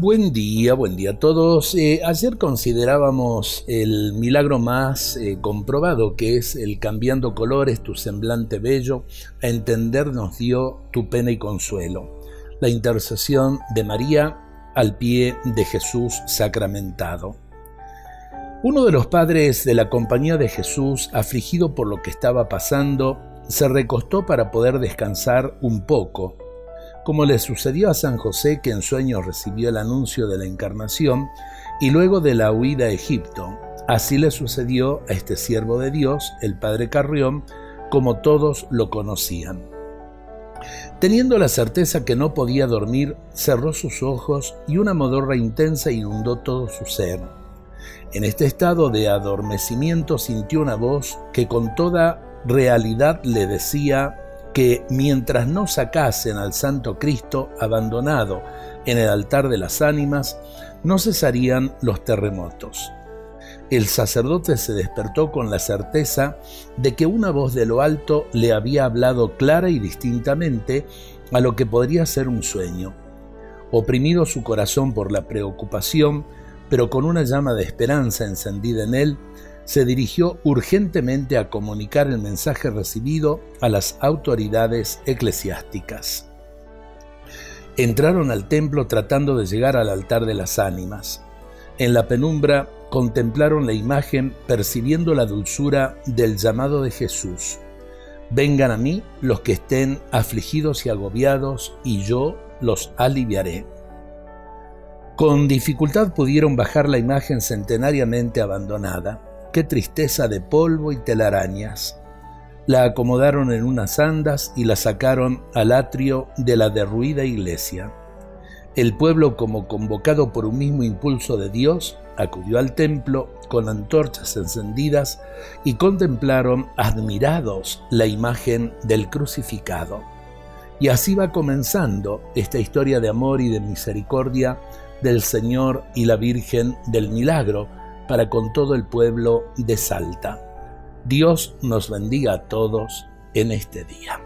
Buen día, buen día a todos. Eh, ayer considerábamos el milagro más eh, comprobado que es el cambiando colores, tu semblante bello, a entender nos dio tu pena y consuelo. La intercesión de María al pie de Jesús sacramentado. Uno de los padres de la compañía de Jesús, afligido por lo que estaba pasando, se recostó para poder descansar un poco como le sucedió a San José que en sueños recibió el anuncio de la encarnación y luego de la huida a Egipto. Así le sucedió a este siervo de Dios, el padre Carrión, como todos lo conocían. Teniendo la certeza que no podía dormir, cerró sus ojos y una modorra intensa inundó todo su ser. En este estado de adormecimiento sintió una voz que con toda realidad le decía que mientras no sacasen al Santo Cristo abandonado en el altar de las ánimas, no cesarían los terremotos. El sacerdote se despertó con la certeza de que una voz de lo alto le había hablado clara y distintamente a lo que podría ser un sueño. Oprimido su corazón por la preocupación, pero con una llama de esperanza encendida en él, se dirigió urgentemente a comunicar el mensaje recibido a las autoridades eclesiásticas. Entraron al templo tratando de llegar al altar de las ánimas. En la penumbra contemplaron la imagen percibiendo la dulzura del llamado de Jesús. Vengan a mí los que estén afligidos y agobiados, y yo los aliviaré. Con dificultad pudieron bajar la imagen centenariamente abandonada. Qué tristeza de polvo y telarañas. La acomodaron en unas andas y la sacaron al atrio de la derruida iglesia. El pueblo, como convocado por un mismo impulso de Dios, acudió al templo con antorchas encendidas y contemplaron admirados la imagen del crucificado. Y así va comenzando esta historia de amor y de misericordia del Señor y la Virgen del Milagro, para con todo el pueblo de Salta. Dios nos bendiga a todos en este día.